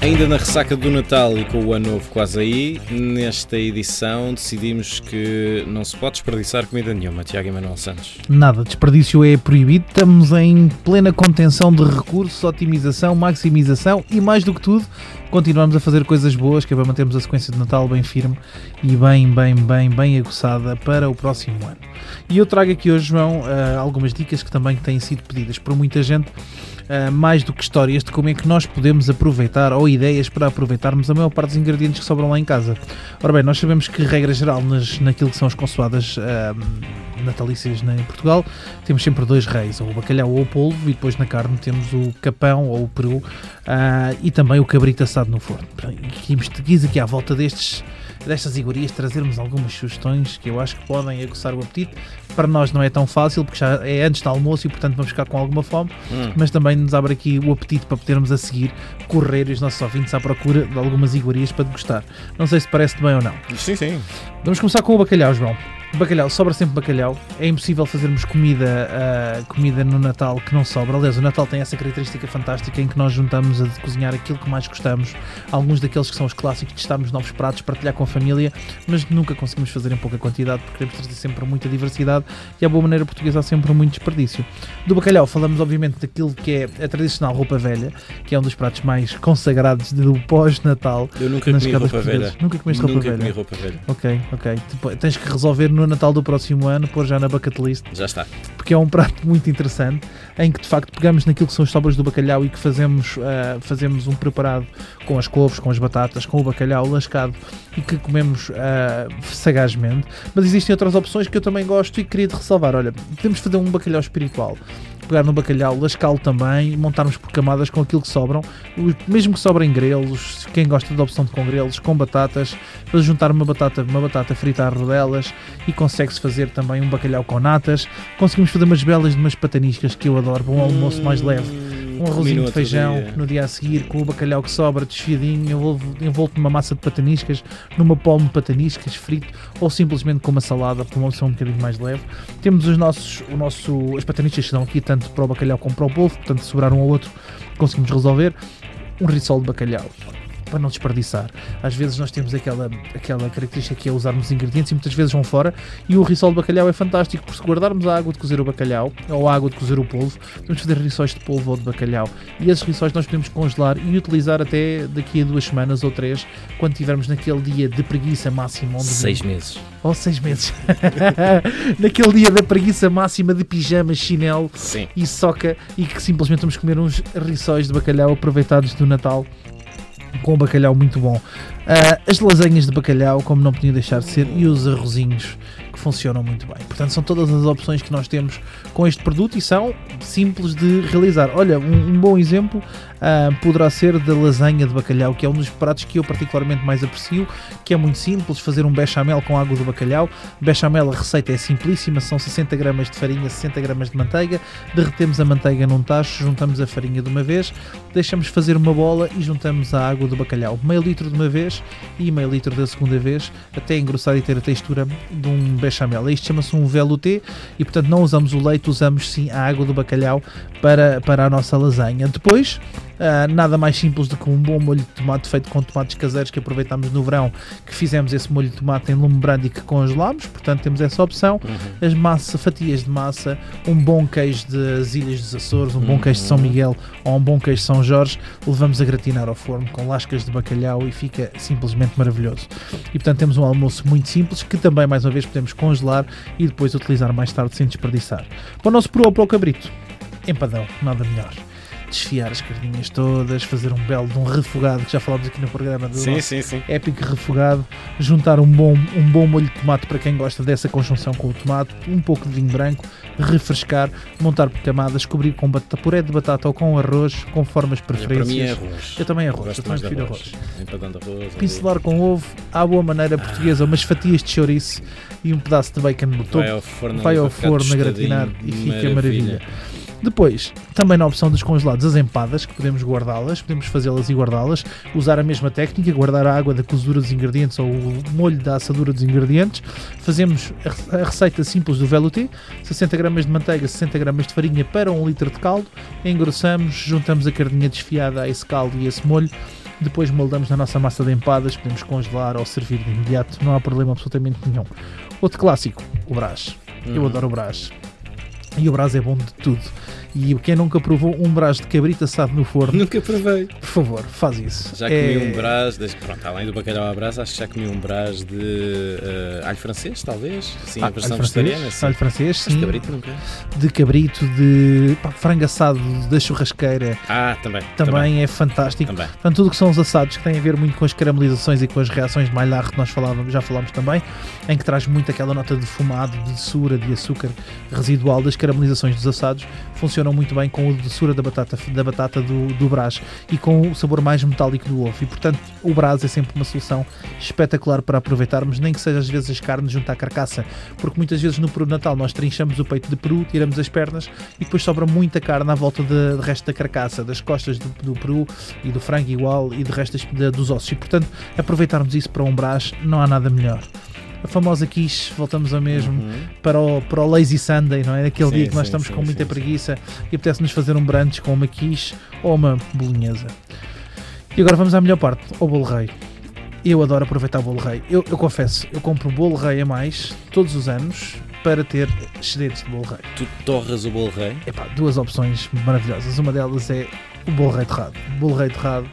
Ainda na ressaca do Natal e com o Ano Novo quase aí, nesta edição decidimos que não se pode desperdiçar comida nenhuma, Tiago Emanuel Santos. Nada, desperdício é proibido. Estamos em plena contenção de recursos, otimização, maximização e, mais do que tudo, continuamos a fazer coisas boas que é para mantermos a sequência de Natal bem firme e bem, bem, bem, bem aguçada para o próximo ano. E eu trago aqui hoje, João, uh, algumas dicas que também têm sido pedidas por muita gente. Uh, mais do que histórias de como é que nós podemos aproveitar ou ideias para aproveitarmos a maior parte dos ingredientes que sobram lá em casa. Ora bem, nós sabemos que, regra geral, nas, naquilo que são as consoadas uh, natalícias em Portugal, temos sempre dois reis, ou o bacalhau ou o polvo, e depois na carne temos o capão ou o peru uh, e também o cabrito assado no forno. E quis aqui à volta destes destas iguarias trazermos algumas sugestões que eu acho que podem aguçar o apetite. Para nós não é tão fácil, porque já é antes do almoço e, portanto, vamos ficar com alguma fome, hum. mas também nos abre aqui o apetite para podermos a seguir correr os nossos ouvintes à procura de algumas iguarias para degustar. Não sei se parece bem ou não. Sim, sim. Vamos começar com o bacalhau, João. Bacalhau, sobra sempre bacalhau. É impossível fazermos comida, uh, comida no Natal que não sobra. Aliás, o Natal tem essa característica fantástica em que nós juntamos a cozinhar aquilo que mais gostamos. Alguns daqueles que são os clássicos, testarmos novos pratos, partilhar com a família, mas nunca conseguimos fazer em pouca quantidade porque queremos trazer sempre muita diversidade e a boa maneira portuguesa há sempre muito desperdício. Do bacalhau, falamos obviamente daquilo que é a tradicional roupa velha, que é um dos pratos mais consagrados do pós-Natal. Eu nunca comi roupa velha. Nunca comeste roupa nunca velha? Comi roupa velha. Ok, ok. Tipo, tens que resolver no Natal do próximo ano, pôr já na bucket list. Já está. Porque é um prato muito interessante, em que de facto pegamos naquilo que são as sobras do bacalhau e que fazemos, uh, fazemos um preparado com as couves, com as batatas, com o bacalhau lascado e que comemos uh, sagazmente. Mas existem outras opções que eu também gosto e queria te ressalvar. Olha, podemos fazer um bacalhau espiritual pegar no bacalhau, lascá-lo também, montarmos por camadas com aquilo que sobram, mesmo que sobrem grelos, quem gosta da opção de com grelos, com batatas, para juntar uma batata, uma batata frita a rodelas e consegue-se fazer também um bacalhau com natas. Conseguimos fazer umas belas de umas pataniscas que eu adoro, para um almoço mais leve um arrozinho de feijão dia. no dia a seguir com o bacalhau que sobra desfiadinho, envolto, envolto numa massa de pataniscas, numa palma de pataniscas frito ou simplesmente com uma salada para uma opção um bocadinho mais leve. Temos os nossos, o nosso, as pataniscas que estão aqui tanto para o bacalhau como para o polvo, portanto, sobrar um ou outro conseguimos resolver. Um risol de bacalhau para não desperdiçar. Às vezes nós temos aquela, aquela característica que é usarmos ingredientes e muitas vezes vão fora e o risol de bacalhau é fantástico porque se guardarmos a água de cozer o bacalhau ou a água de cozer o polvo, podemos fazer rissóis de polvo ou de bacalhau e esses rissóis nós podemos congelar e utilizar até daqui a duas semanas ou três quando tivermos naquele dia de preguiça máxima. Onde seis meses. Ou seis meses. naquele dia da preguiça máxima de pijama, chinelo Sim. e soca e que simplesmente vamos comer uns rissóis de bacalhau aproveitados do Natal com bacalhau muito bom. Uh, as lasanhas de bacalhau, como não podia deixar de ser, e os arrozinhos que funcionam muito bem. Portanto, são todas as opções que nós temos com este produto e são simples de realizar. Olha, um, um bom exemplo uh, poderá ser da lasanha de bacalhau, que é um dos pratos que eu particularmente mais aprecio, que é muito simples, fazer um bechamel com água do bacalhau. Bechamel, a receita é simplíssima, são 60 gramas de farinha, 60 gramas de manteiga, derretemos a manteiga num tacho, juntamos a farinha de uma vez, deixamos fazer uma bola e juntamos a água do bacalhau, meio litro de uma vez e meio litro da segunda vez, até engrossar e ter a textura de um bechamel. Isto chama-se um velouté e, portanto, não usamos o leite, usamos sim a água do bacalhau para, para a nossa lasanha. Depois, Uh, nada mais simples do que um bom molho de tomate feito com tomates caseiros que aproveitámos no verão, que fizemos esse molho de tomate em lume brando e que congelámos, portanto temos essa opção. Uhum. As massa, fatias de massa, um bom queijo das Ilhas dos Açores, um uhum. bom queijo de São Miguel ou um bom queijo de São Jorge, levamos a gratinar ao forno com lascas de bacalhau e fica simplesmente maravilhoso. E portanto temos um almoço muito simples que também mais uma vez podemos congelar e depois utilizar mais tarde sem desperdiçar. Para o nosso peru ou para o cabrito, empadão, nada melhor desfiar as carninhas todas, fazer um belo de um refogado, que já falámos aqui no programa do sim, sim, sim. épico refogado, juntar um bom, um bom molho de tomate para quem gosta dessa conjunção com o tomate, um pouco de vinho branco, refrescar, montar por camadas, cobrir com puré de batata ou com arroz, conforme as preferências. Para mim é arroz. Eu também arroz, eu também prefiro arroz. arroz. Pincelar com ovo, à boa maneira portuguesa, umas fatias de chouriço e um pedaço de bacon no topo. Vai ao forno, vai ao forno a gratinar e fica maravilha. maravilha. Depois, também na opção dos congelados, as empadas, que podemos guardá-las, podemos fazê-las e guardá-las, usar a mesma técnica, guardar a água da cozedura dos ingredientes ou o molho da assadura dos ingredientes. Fazemos a receita simples do velouté, 60 gramas de manteiga, 60 gramas de farinha para 1 litro de caldo, engrossamos, juntamos a carninha desfiada a esse caldo e esse molho, depois moldamos na nossa massa de empadas, podemos congelar ou servir de imediato, não há problema absolutamente nenhum. Outro clássico, o brás. Eu Uhum. adoro o brás. E o brás é bom de tudo. E quem nunca provou um brás de cabrito assado no forno, Nunca provei. por favor, faz isso. Já É- comi um brás, desde, pronto, além do bacalhau à brás, acho que já comi um brás de eh, alho francês, talvez. Sim, Ah, versão alho francês, vegetariana. Sim. alho francês, Mas sim. cabrito nunca. De cabrito, de pá, frango assado da churrasqueira, Ah, também. também, é fantástico. Também. Portanto, tudo que são os assados que têm a ver muito com as caramelizações e com as reações de Maillard que nós falávamos, já falámos também, em que traz muito aquela nota de fumado, de doçura, de açúcar residual das caramelizações dos assados, funcionam muito bem com a doçura da batata, da batata do, do brás e com o sabor mais metálico do ovo. E, portanto, o brás é sempre uma solução espetacular para aproveitarmos, nem que seja às vezes as carnes junto à carcaça, porque muitas vezes no peru de Natal nós trinchamos o peito de peru, tiramos as pernas e depois sobra muita carne à volta de- do resto da carcaça, das costas do, do peru e do frango igual e do resto das- da- dos ossos. E portanto, aproveitarmos isso para um brás, não há nada melhor. A famosa quiche, voltamos ao mesmo, Uhum. para, o, para o lazy Sunday, não é? Aquele Sim, dia que nós sim, estamos sim, com muita preguiça e apetece-nos fazer um brunch com uma quiche ou uma bolonhesa. E agora vamos à melhor parte, ao bolo rei. Eu adoro aproveitar o bolo rei. Eu, eu confesso, eu compro bolo rei a mais todos os anos para ter excedentes de bolo rei. Tu torras o bolo rei? Epá, duas opções maravilhosas. Uma delas é o bolo rei torrado. O bolo rei torrado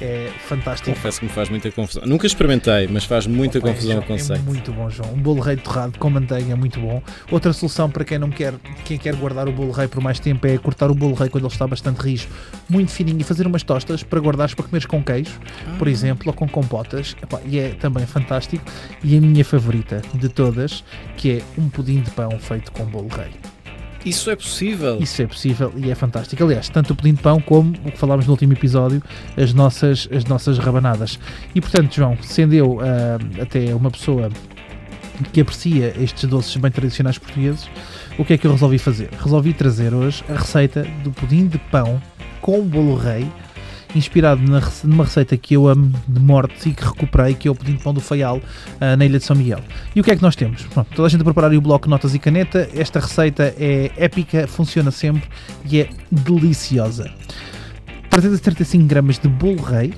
é fantástico. Confesso que me faz muita confusão. Nunca experimentei, mas faz muita Opa, confusão é, o conceito. É muito bom, João. Um bolo rei torrado com manteiga é muito bom. Outra solução para quem não quer, quem quer guardar o bolo rei por mais tempo é cortar o bolo rei quando ele está bastante rijo, muito fininho e fazer umas tostas para guardares para comeres com queijo, por Ah. exemplo, ou com compotas. E é também fantástico. E a minha favorita de todas, que é um pudim de pão feito com bolo rei. Isso é possível. Isso é possível e é fantástico. Aliás, tanto o pudim de pão como o que falámos no último episódio, as nossas, as nossas rabanadas. E portanto, João, sendo eu ah, até uma pessoa que aprecia estes doces bem tradicionais portugueses, o que é que eu resolvi fazer? Resolvi trazer hoje a receita do pudim de pão com bolo rei, inspirado na numa receita que eu amo de morte e que recuperei, que é o pudim de pão do Faial, ah, na Ilha de São Miguel. E o que é que nós temos? Pronto, toda a gente a preparar o bloco, notas e caneta. Esta receita é épica, funciona sempre e é deliciosa. 335 gramas de bolo rei,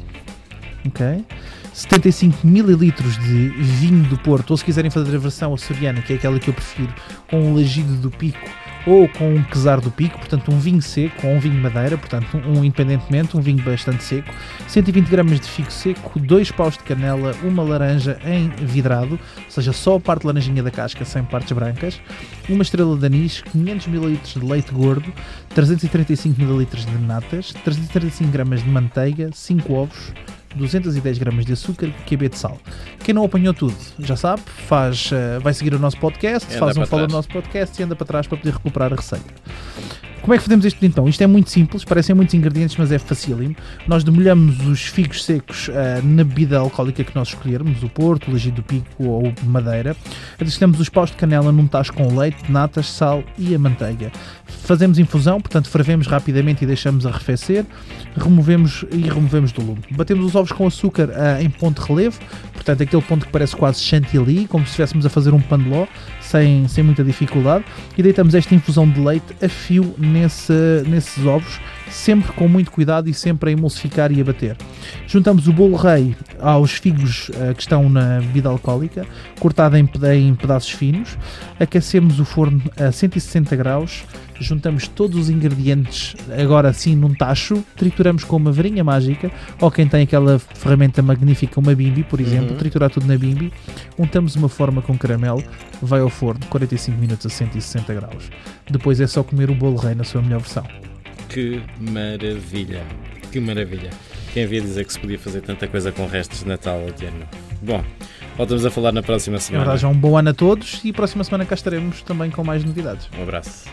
ok? 75 mililitros de vinho do Porto, ou se quiserem fazer a versão açoriana, que é aquela que eu prefiro, com um lagido do pico ou com um quesar do pico, portanto um vinho seco ou um vinho madeira, portanto um independentemente, um vinho bastante seco, 120 gramas de figo seco, dois paus de canela, uma laranja em vidrado, ou seja, só a parte laranjinha da casca, sem partes brancas, uma estrela de anis, 500 ml de leite gordo, 335 ml de natas, 335 gramas de manteiga, 5 ovos, 210 gramas de açúcar e QB de sal. Quem não apanhou tudo, já sabe, faz, eh, vai seguir o nosso podcast, faz um follow no nosso podcast e anda para trás para poder recuperar a receita. Como é que fazemos isto então? Isto é muito simples, parecem muitos ingredientes, mas é facílimo. Nós demolhamos os figos secos ah, na bebida alcoólica que nós escolhermos, o Porto, o Legido do Pico ou Madeira. Adicionamos os paus de canela num tacho com leite, natas, sal e a manteiga. Fazemos infusão, portanto fervemos rapidamente e deixamos arrefecer. Removemos e removemos do lume. Batemos os ovos com açúcar ah, em ponto de relevo, portanto aquele ponto que parece quase chantilly, como se estivéssemos a fazer um pandeló, sem, sem muita dificuldade. E deitamos esta infusão de leite a fio nesse, nesses ovos, sempre com muito cuidado e sempre a emulsificar e a bater. Juntamos o bolo rei aos figos ah, que estão na bebida alcoólica, cortado em, em pedaços finos. Aquecemos o forno a 160 graus. Juntamos todos os ingredientes agora assim num tacho, trituramos com uma varinha mágica, ou quem tem aquela ferramenta magnífica, uma bimbi, por exemplo, Uhum. triturar tudo na bimbi, untamos uma forma com caramelo, vai ao forno 45 minutos a 160 graus. Depois é só comer o bolo rei na sua melhor versão. Que maravilha. Que maravilha. Quem havia dizer que se podia fazer tanta coisa com restos de Natal este ano? Bom, voltamos a falar na próxima É semana. verdade, já um bom ano a todos e próxima semana cá estaremos também com mais novidades. Um abraço.